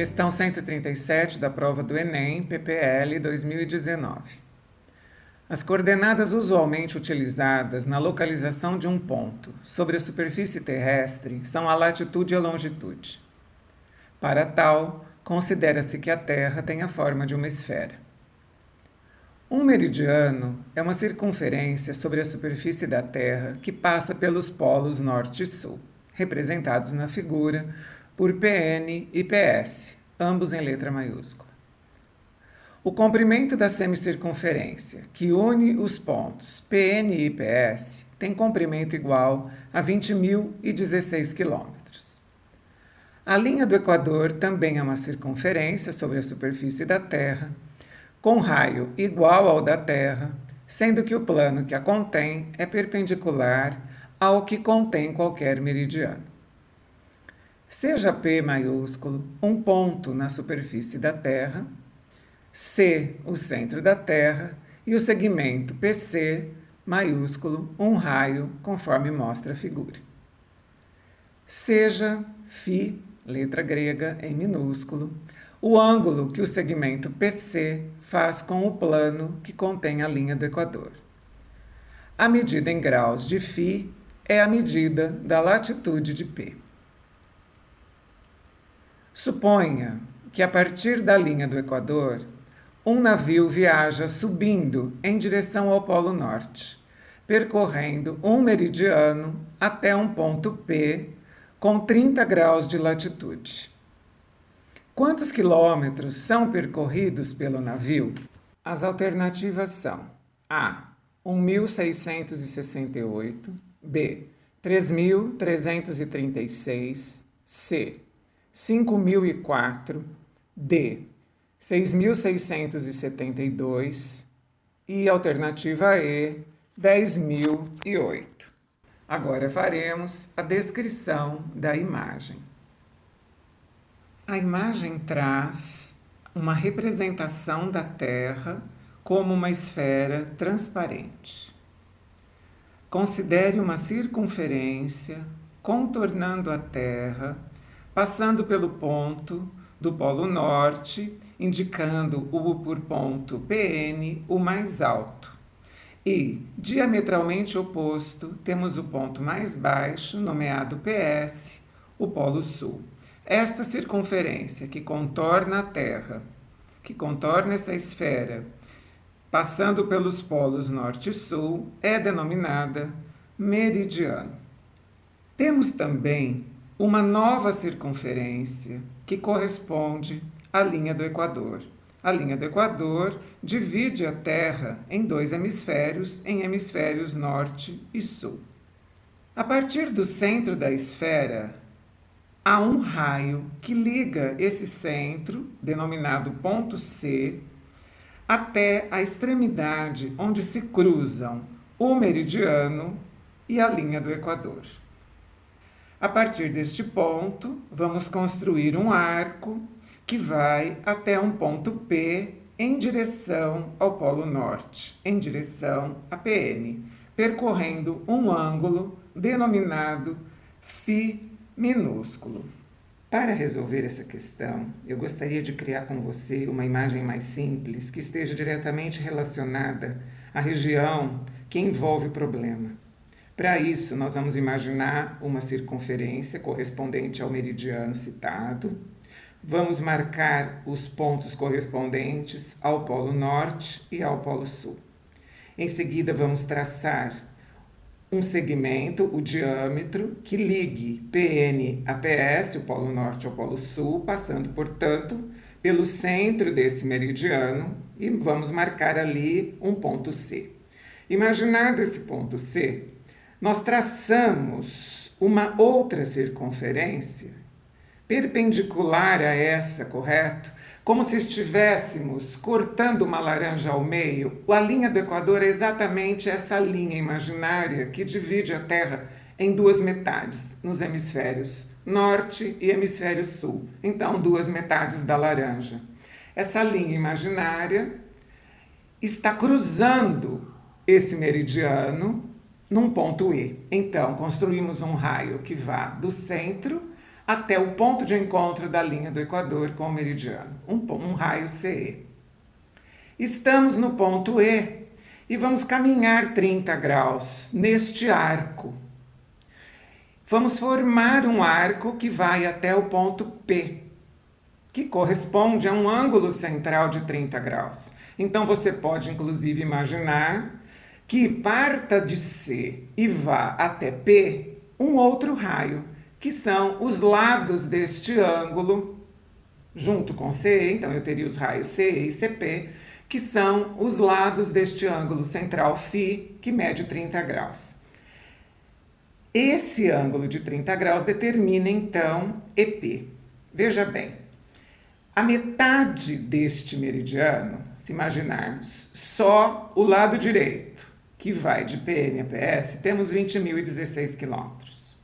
Questão 137 da prova do Enem, PPL 2019. As coordenadas usualmente utilizadas na localização de um ponto sobre a superfície terrestre são a latitude e a longitude. Para tal, considera-se que a Terra tem a forma de uma esfera. Um meridiano é uma circunferência sobre a superfície da Terra que passa pelos polos norte e sul, representados na figura por PN e PS, ambos em letra maiúscula. O comprimento da semicircunferência, que une os pontos PN e PS, tem comprimento igual a 20.016 km. A linha do Equador também é uma circunferência sobre a superfície da Terra, com raio igual ao da Terra, sendo que o plano que a contém é perpendicular ao que contém qualquer meridiano. Seja P maiúsculo um ponto na superfície da Terra, C o centro da Terra e o segmento PC maiúsculo um raio, conforme mostra a figura. Seja φ, letra grega em minúsculo, o ângulo que o segmento PC faz com o plano que contém a linha do Equador. A medida em graus de φ é a medida da latitude de P. Suponha que a partir da linha do Equador, um navio viaja subindo em direção ao Polo Norte, percorrendo um meridiano até um ponto P com 30 graus de latitude. Quantos quilômetros são percorridos pelo navio? As alternativas são: A. 1.668, B. 3.336, C. 5004, D, 6672 e alternativa E, 10008. Agora faremos a descrição da imagem. A imagem traz uma representação da Terra como uma esfera transparente. Considere uma circunferência contornando a Terra passando pelo ponto do Polo Norte, indicando o por ponto PN, o mais alto. E, diametralmente oposto, temos o ponto mais baixo, nomeado PS, o Polo Sul. Esta circunferência que contorna a Terra, que contorna essa esfera, passando pelos polos Norte e Sul, é denominada meridiano. Temos também uma nova circunferência que corresponde à linha do Equador. A linha do Equador divide a Terra em dois hemisférios, em hemisférios norte e sul. A partir do centro da esfera, há um raio que liga esse centro, denominado ponto C, até a extremidade onde se cruzam o meridiano e a linha do Equador. A partir deste ponto, vamos construir um arco que vai até um ponto P em direção ao Polo Norte, em direção a PN, percorrendo um ângulo denominado φ minúsculo. Para resolver essa questão, eu gostaria de criar com você uma imagem mais simples que esteja diretamente relacionada à região que envolve o problema. Para isso, nós vamos imaginar uma circunferência correspondente ao meridiano citado. Vamos marcar os pontos correspondentes ao Polo Norte e ao Polo Sul. Em seguida, vamos traçar um segmento, o diâmetro, que ligue PN a PS, o Polo Norte ao Polo Sul, passando, portanto, pelo centro desse meridiano e vamos marcar ali um ponto C. Imaginado esse ponto C, nós traçamos uma outra circunferência perpendicular a essa, correto? Como se estivéssemos cortando uma laranja ao meio. A linha do Equador é exatamente essa linha imaginária que divide a Terra em duas metades, nos hemisférios norte e hemisfério sul. Então, duas metades da laranja. Essa linha imaginária está cruzando esse meridiano num ponto E. Então, construímos um raio que vá do centro até o ponto de encontro da linha do Equador com o meridiano, um, um raio CE. Estamos no ponto E e vamos caminhar 30 graus neste arco. Vamos formar um arco que vai até o ponto P, que corresponde a um ângulo central de 30 graus. Então você pode inclusive imaginar que parta de C e vá até P um outro raio, que são os lados deste ângulo, junto com CE, então eu teria os raios CE e CP, que são os lados deste ângulo central φ, que mede 30 graus. Esse ângulo de 30 graus determina então EP. Veja bem, a metade deste meridiano, se imaginarmos só o lado direito, que vai de PN a PS, temos 20.016 quilômetros.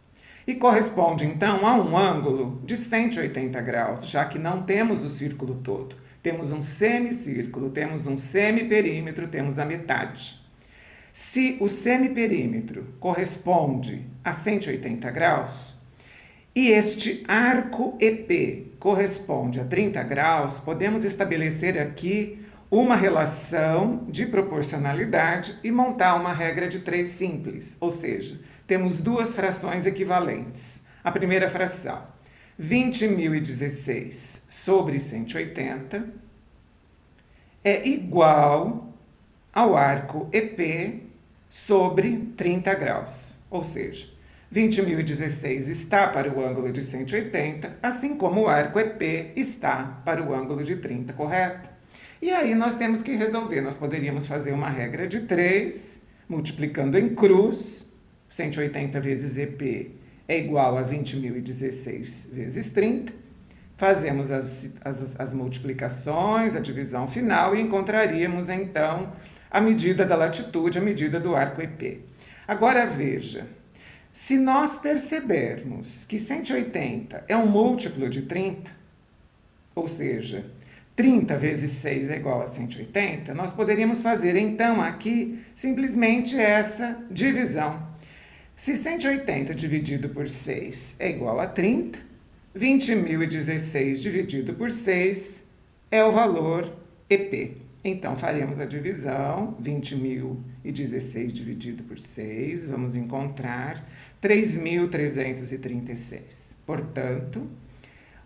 E corresponde então a um ângulo de 180 graus, já que não temos o círculo todo. Temos um semicírculo, temos um semiperímetro, temos a metade. Se o semiperímetro corresponde a 180 graus e este arco EP corresponde a 30 graus, podemos estabelecer aqui uma relação de proporcionalidade e montar uma regra de três simples, ou seja, temos duas frações equivalentes. A primeira fração, 20.016 sobre 180, é igual ao arco EP sobre 30 graus, ou seja, 20.016 está para o ângulo de 180, assim como o arco EP está para o ângulo de 30, correto? E aí nós temos que resolver. Nós poderíamos fazer uma regra de 3, multiplicando em cruz, 180 vezes EP é igual a 20.016 vezes 30. Fazemos as, as, as multiplicações, a divisão final e encontraríamos então a medida da latitude, a medida do arco EP. Agora veja, se nós percebermos que 180 é um múltiplo de 30, ou seja, 30 vezes 6 é igual a 180, nós poderíamos fazer então aqui simplesmente essa divisão. Se 180 dividido por 6 é igual a 30, 20.016 dividido por 6 é o valor EP. Então, faremos a divisão, 20.016 dividido por 6, vamos encontrar 3.336. Portanto,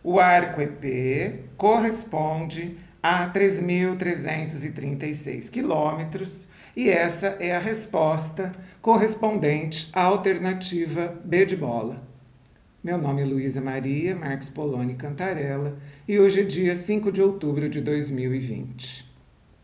o arco EP corresponde a 3.336 quilômetros e essa é a resposta correspondente à alternativa B de bola. Meu nome é Luísa Maria Marques Poloni Cantarella e hoje é dia 5 de outubro de 2020.